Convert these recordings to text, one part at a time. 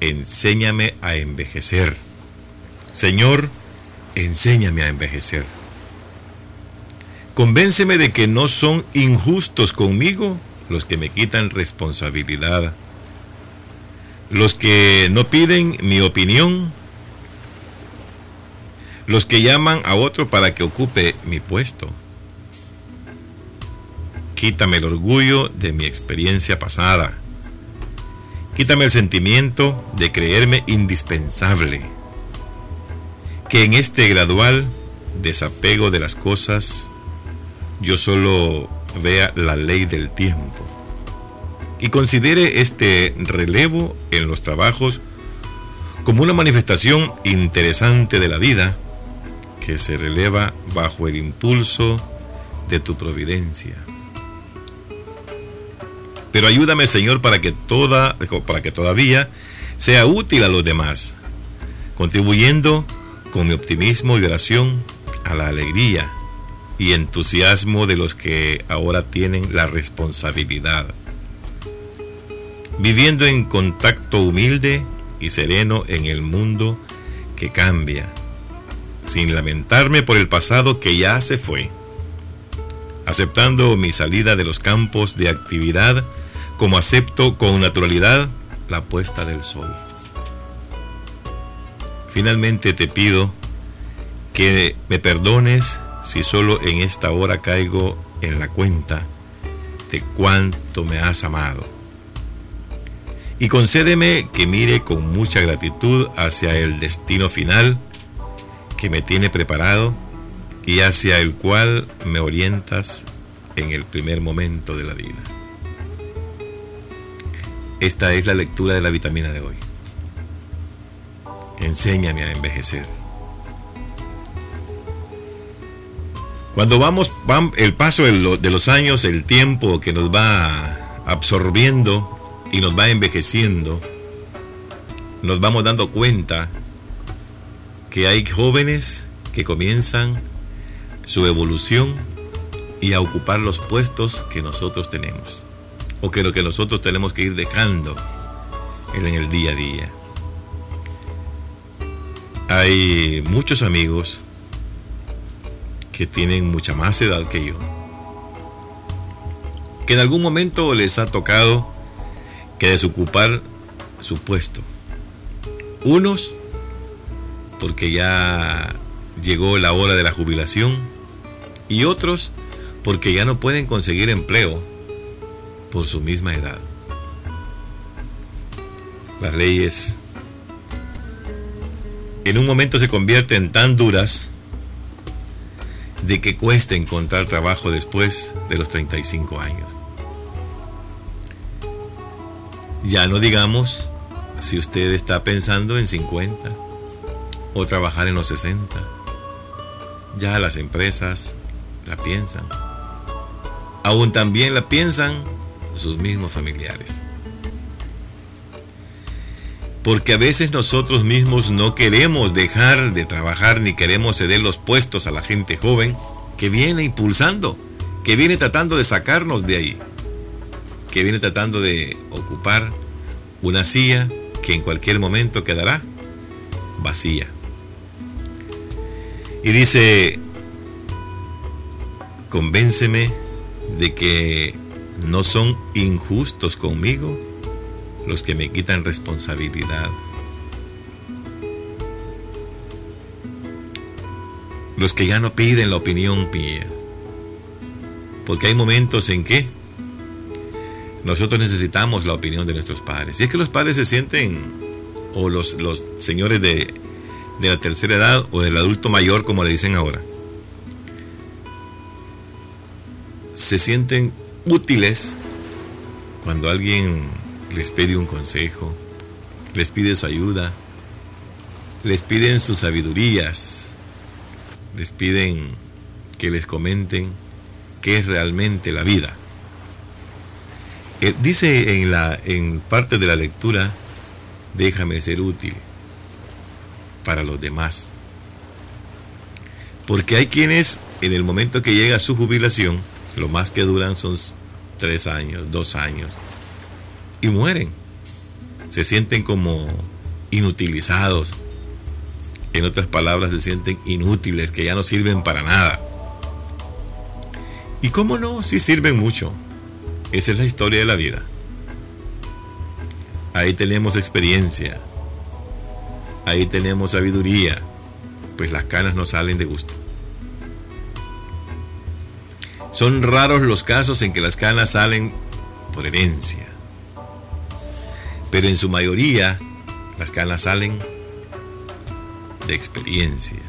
enséñame a envejecer. Señor, enséñame a envejecer. Convénceme de que no son injustos conmigo los que me quitan responsabilidad, los que no piden mi opinión, los que llaman a otro para que ocupe mi puesto. Quítame el orgullo de mi experiencia pasada. Quítame el sentimiento de creerme indispensable. Que en este gradual desapego de las cosas yo solo vea la ley del tiempo y considere este relevo en los trabajos como una manifestación interesante de la vida que se releva bajo el impulso de tu providencia. Pero ayúdame, Señor, para que toda para que todavía sea útil a los demás, contribuyendo con mi optimismo y oración a la alegría y entusiasmo de los que ahora tienen la responsabilidad. Viviendo en contacto humilde y sereno en el mundo que cambia, sin lamentarme por el pasado que ya se fue, aceptando mi salida de los campos de actividad como acepto con naturalidad la puesta del sol. Finalmente te pido que me perdones si solo en esta hora caigo en la cuenta de cuánto me has amado. Y concédeme que mire con mucha gratitud hacia el destino final que me tiene preparado y hacia el cual me orientas en el primer momento de la vida. Esta es la lectura de la vitamina de hoy. Enséñame a envejecer. Cuando vamos, el paso de los años, el tiempo que nos va absorbiendo y nos va envejeciendo, nos vamos dando cuenta que hay jóvenes que comienzan su evolución y a ocupar los puestos que nosotros tenemos o que lo que nosotros tenemos que ir dejando en el día a día. Hay muchos amigos que tienen mucha más edad que yo, que en algún momento les ha tocado que desocupar su puesto. Unos porque ya llegó la hora de la jubilación y otros porque ya no pueden conseguir empleo por su misma edad. Las leyes en un momento se convierten tan duras de que cuesta encontrar trabajo después de los 35 años. Ya no digamos si usted está pensando en 50 o trabajar en los 60. Ya las empresas la piensan. Aún también la piensan sus mismos familiares. Porque a veces nosotros mismos no queremos dejar de trabajar ni queremos ceder los puestos a la gente joven que viene impulsando, que viene tratando de sacarnos de ahí, que viene tratando de ocupar una silla que en cualquier momento quedará vacía. Y dice, convénceme de que no son injustos conmigo los que me quitan responsabilidad. Los que ya no piden la opinión mía. Porque hay momentos en que nosotros necesitamos la opinión de nuestros padres. Y es que los padres se sienten, o los, los señores de, de la tercera edad, o del adulto mayor, como le dicen ahora, se sienten útiles cuando alguien les pide un consejo, les pide su ayuda, les piden sus sabidurías, les piden que les comenten qué es realmente la vida. Eh, dice en, la, en parte de la lectura, déjame ser útil para los demás. Porque hay quienes en el momento que llega su jubilación, lo más que duran son tres años, dos años, y mueren. se sienten como inutilizados. En otras palabras, se sienten inútiles, que ya no sirven para nada. Y cómo no, sí sirven mucho. Esa es la historia de la vida. Ahí tenemos experiencia. Ahí tenemos sabiduría. Pues las canas no salen de gusto. Son raros los casos en que las canas salen por herencia. Pero en su mayoría las canas salen de experiencia,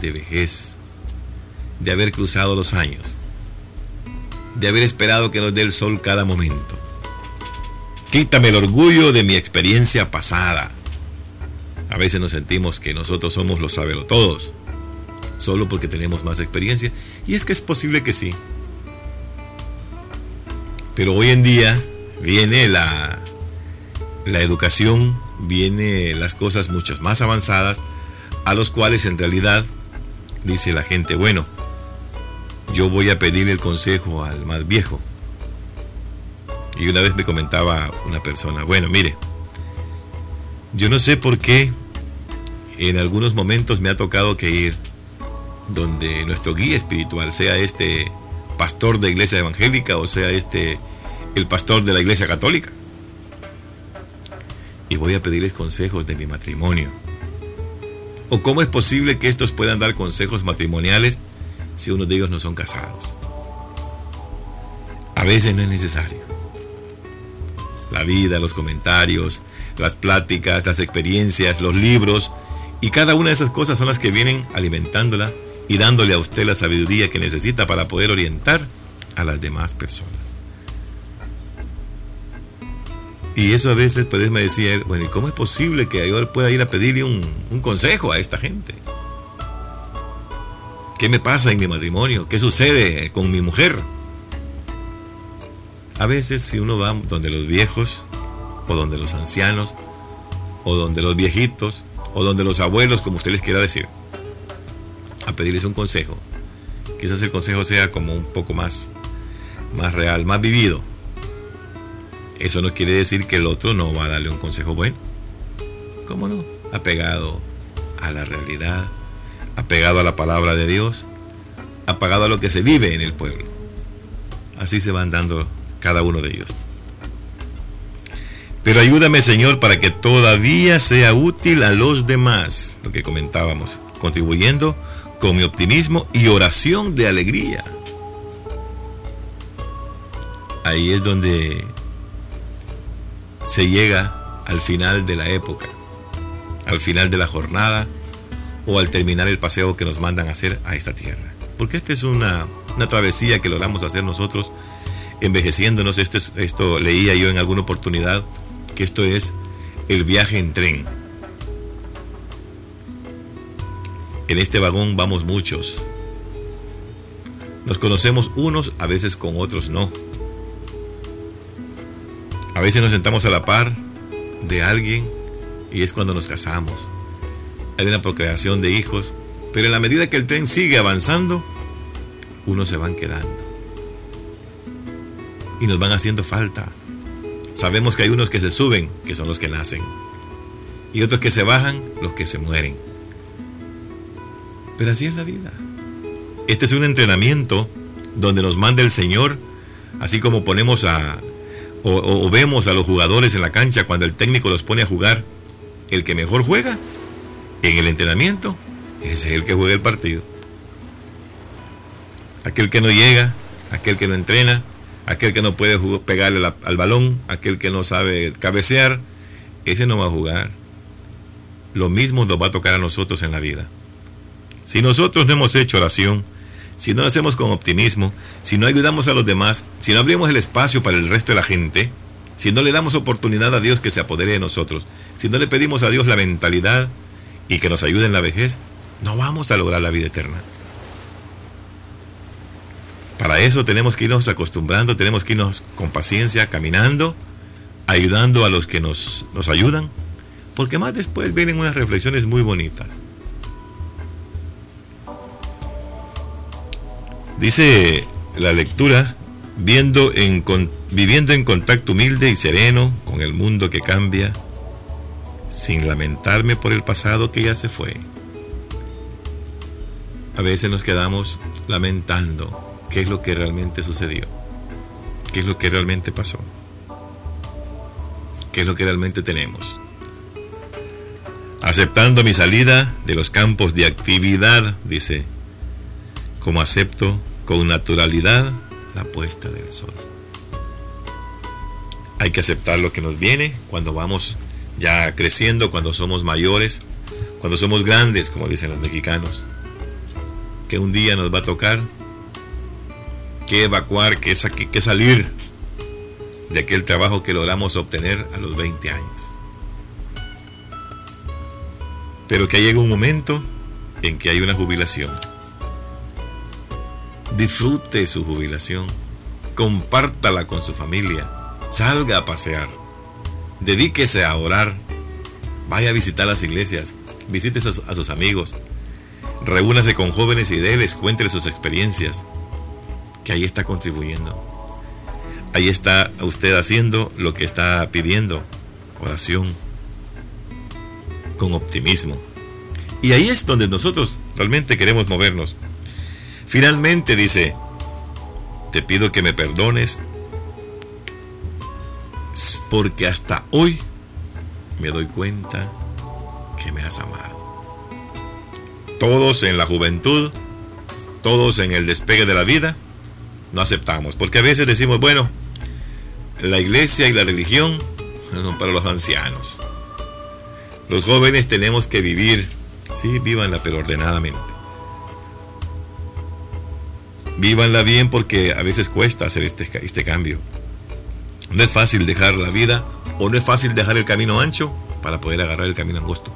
de vejez, de haber cruzado los años, de haber esperado que nos dé el sol cada momento. Quítame el orgullo de mi experiencia pasada. A veces nos sentimos que nosotros somos los todos, solo porque tenemos más experiencia. Y es que es posible que sí. Pero hoy en día viene la, la educación, viene las cosas mucho más avanzadas, a los cuales en realidad dice la gente, bueno, yo voy a pedir el consejo al más viejo. Y una vez me comentaba una persona, bueno, mire, yo no sé por qué en algunos momentos me ha tocado que ir donde nuestro guía espiritual, sea este pastor de iglesia evangélica o sea este el pastor de la iglesia católica. Y voy a pedirles consejos de mi matrimonio. ¿O cómo es posible que estos puedan dar consejos matrimoniales si uno de ellos no son casados? A veces no es necesario. La vida, los comentarios, las pláticas, las experiencias, los libros, y cada una de esas cosas son las que vienen alimentándola y dándole a usted la sabiduría que necesita para poder orientar a las demás personas. Y eso a veces pues me decía, bueno, ¿y cómo es posible que yo pueda ir a pedirle un, un consejo a esta gente? ¿Qué me pasa en mi matrimonio? ¿Qué sucede con mi mujer? A veces si uno va donde los viejos, o donde los ancianos, o donde los viejitos, o donde los abuelos, como usted les quiera decir, a pedirles un consejo, quizás el consejo sea como un poco más, más real, más vivido eso no quiere decir que el otro no va a darle un consejo bueno. ¿Cómo no? Apegado a la realidad, apegado a la palabra de Dios, apegado a lo que se vive en el pueblo. Así se van dando cada uno de ellos. Pero ayúdame Señor para que todavía sea útil a los demás, lo que comentábamos, contribuyendo con mi optimismo y oración de alegría. Ahí es donde se llega al final de la época, al final de la jornada o al terminar el paseo que nos mandan hacer a esta tierra. Porque esta es una, travesía que logramos hacer nosotros envejeciéndonos. Esto leía yo en alguna oportunidad que esto es el viaje en tren. En este vagón vamos muchos. Nos conocemos unos, a veces con otros no. A veces nos sentamos a la par de alguien y es cuando nos casamos. Hay una procreación de hijos, pero en la medida que el tren sigue avanzando, unos se van quedando. Y nos van haciendo falta. Sabemos que hay unos que se suben, que son los que nacen. Y otros que se bajan, los que se mueren. Pero así es la vida. Este es un entrenamiento donde nos manda el Señor, así como ponemos a o, vemos a los jugadores en la cancha cuando el técnico los pone a jugar, el que mejor juega en el entrenamiento, es el que juega el partido. Aquel que no llega, aquel que no entrena, aquel que no puede pegarle al balón, aquel que no sabe cabecear, ese no va a jugar. Lo mismo nos va a tocar a nosotros en la vida. Si nosotros no hemos hecho oración, si no lo hacemos con optimismo, si no ayudamos a los demás, si no abrimos el espacio para el resto de la gente, si no le damos oportunidad a Dios que se apodere de nosotros, si no le pedimos a Dios la mentalidad y que nos ayude en la vejez, no vamos a lograr la vida eterna. Para eso tenemos que irnos acostumbrando, tenemos que irnos con paciencia, caminando, ayudando a los que nos, nos ayudan, porque más después vienen unas reflexiones muy bonitas. Dice la lectura, viendo en, viviendo en contacto humilde y sereno con el mundo que cambia, sin lamentarme por el pasado que ya se fue. A veces nos quedamos lamentando qué es lo que realmente sucedió, qué es lo que realmente pasó, qué es lo que realmente tenemos. Aceptando mi salida de los campos de actividad, dice, como acepto con naturalidad la puesta del sol. Hay que aceptar lo que nos viene cuando vamos ya creciendo, cuando somos mayores, cuando somos grandes, como dicen los mexicanos, que un día nos va a tocar que evacuar, que, que salir de aquel trabajo que logramos obtener a los 20 años. Pero que llega un momento en que hay una jubilación. Disfrute su jubilación, compártala con su familia, salga a pasear Dedíquese a orar. Vaya a visitar las iglesias. Visite a, sus amigos. Reúnase con jóvenes y déles, cuéntele sus experiencias. Que ahí está contribuyendo. Ahí está usted haciendo lo que está pidiendo. Oración. Con optimismo. Y ahí es donde nosotros realmente queremos movernos. Finalmente dice, te pido que me perdones porque hasta hoy me doy cuenta que me has amado. Todos en la juventud, todos en el despegue de la vida, no aceptamos, porque a veces decimos, bueno, la iglesia y la religión son para los ancianos. Los jóvenes tenemos que vivir, sí, vívanla, pero ordenadamente. Vívanla bien porque a veces cuesta hacer este, este cambio. No es fácil dejar la vida o no es fácil dejar el camino ancho para poder agarrar el camino angosto.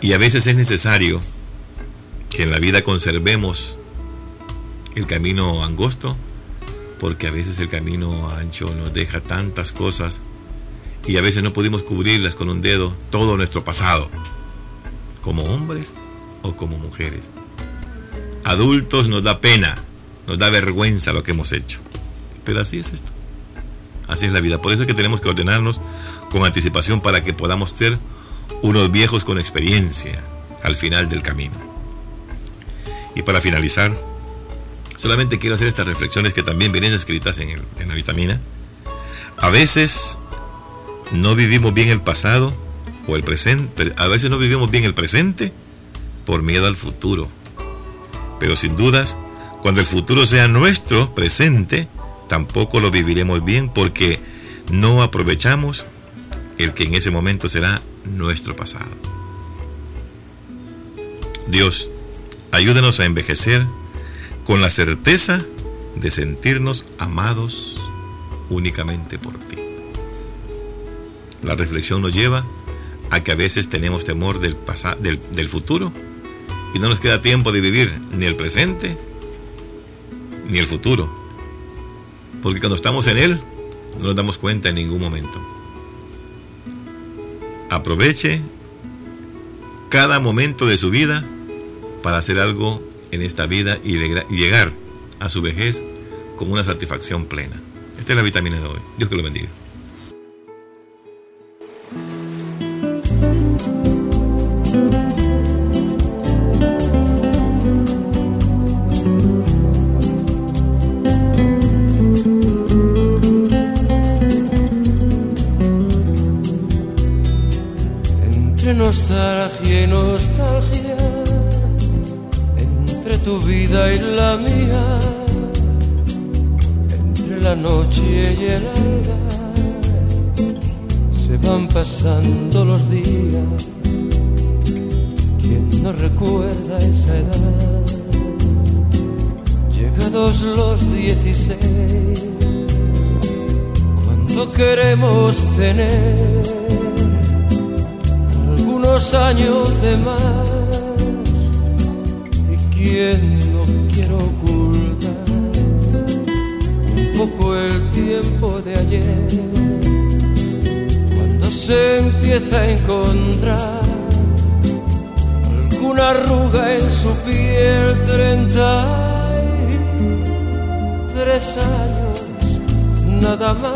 Y a veces es necesario que en la vida conservemos el camino angosto porque a veces el camino ancho nos deja tantas cosas y a veces no pudimos cubrirlas con un dedo todo nuestro pasado, como hombres o como mujeres. Adultos nos da pena, nos da vergüenza lo que hemos hecho. Pero así es esto. Así es la vida. Por eso es que tenemos que ordenarnos con anticipación para que podamos ser unos viejos con experiencia al final del camino. Y para finalizar, solamente quiero hacer estas reflexiones que también vienen escritas en, la vitamina. A veces no vivimos bien el pasado o el presente, a veces no vivimos bien el presente por miedo al futuro. Pero sin dudas, cuando el futuro sea nuestro presente, tampoco lo viviremos bien porque no aprovechamos el que en ese momento será nuestro pasado. Dios, ayúdenos a envejecer con la certeza de sentirnos amados únicamente por ti. La reflexión nos lleva a que a veces tenemos temor del, del, del futuro y no nos queda tiempo de vivir ni el presente ni el futuro porque cuando estamos en Él, no nos damos cuenta en ningún momento. Aproveche cada momento de su vida para hacer algo en esta vida y llegar a su vejez con una satisfacción plena. Esta es la vitamina de hoy. Dios que lo bendiga. Y nostalgia entre tu vida y la mía, entre la noche y el alba, se van pasando los días. ¿Quién no recuerda esa edad? Llegados los dieciséis, cuando queremos tener unos años de más. Y quien no quiero ocultar un poco el tiempo de ayer. Cuando se empieza a encontrar alguna arruga en su piel treinta tres años nada más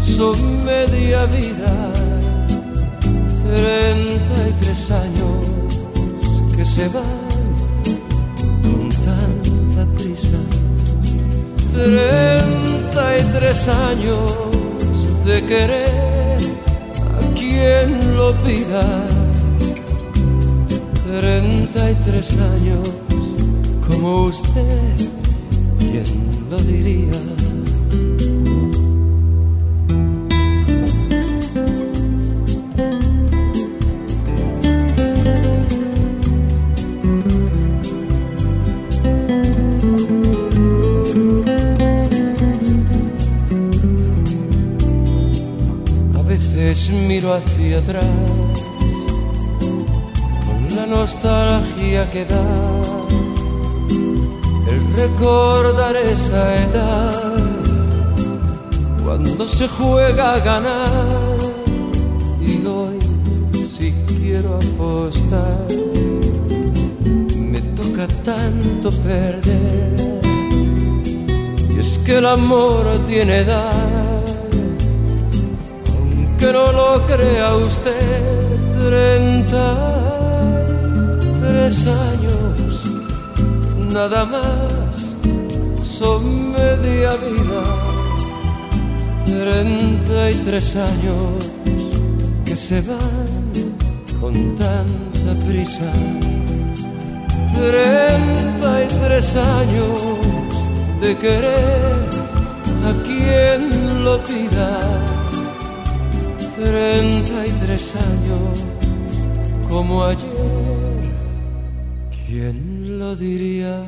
son media vida, treinta y tres años que se van con tanta prisa, treinta y tres años de querer a quien lo pida, treinta y tres años como usted, ¿quién lo diría? Miro hacia atrás con la nostalgia que da el recordar esa edad cuando se juega a ganar y hoy si quiero apostar. Me toca tanto perder y es que el amor tiene edad crea usted, treinta tres años, nada más, son media vida, treinta y tres años que se van con tanta prisa, treinta y tres años de querer a quien lo pida treinta y tres años como ayer, ¿quién lo diría?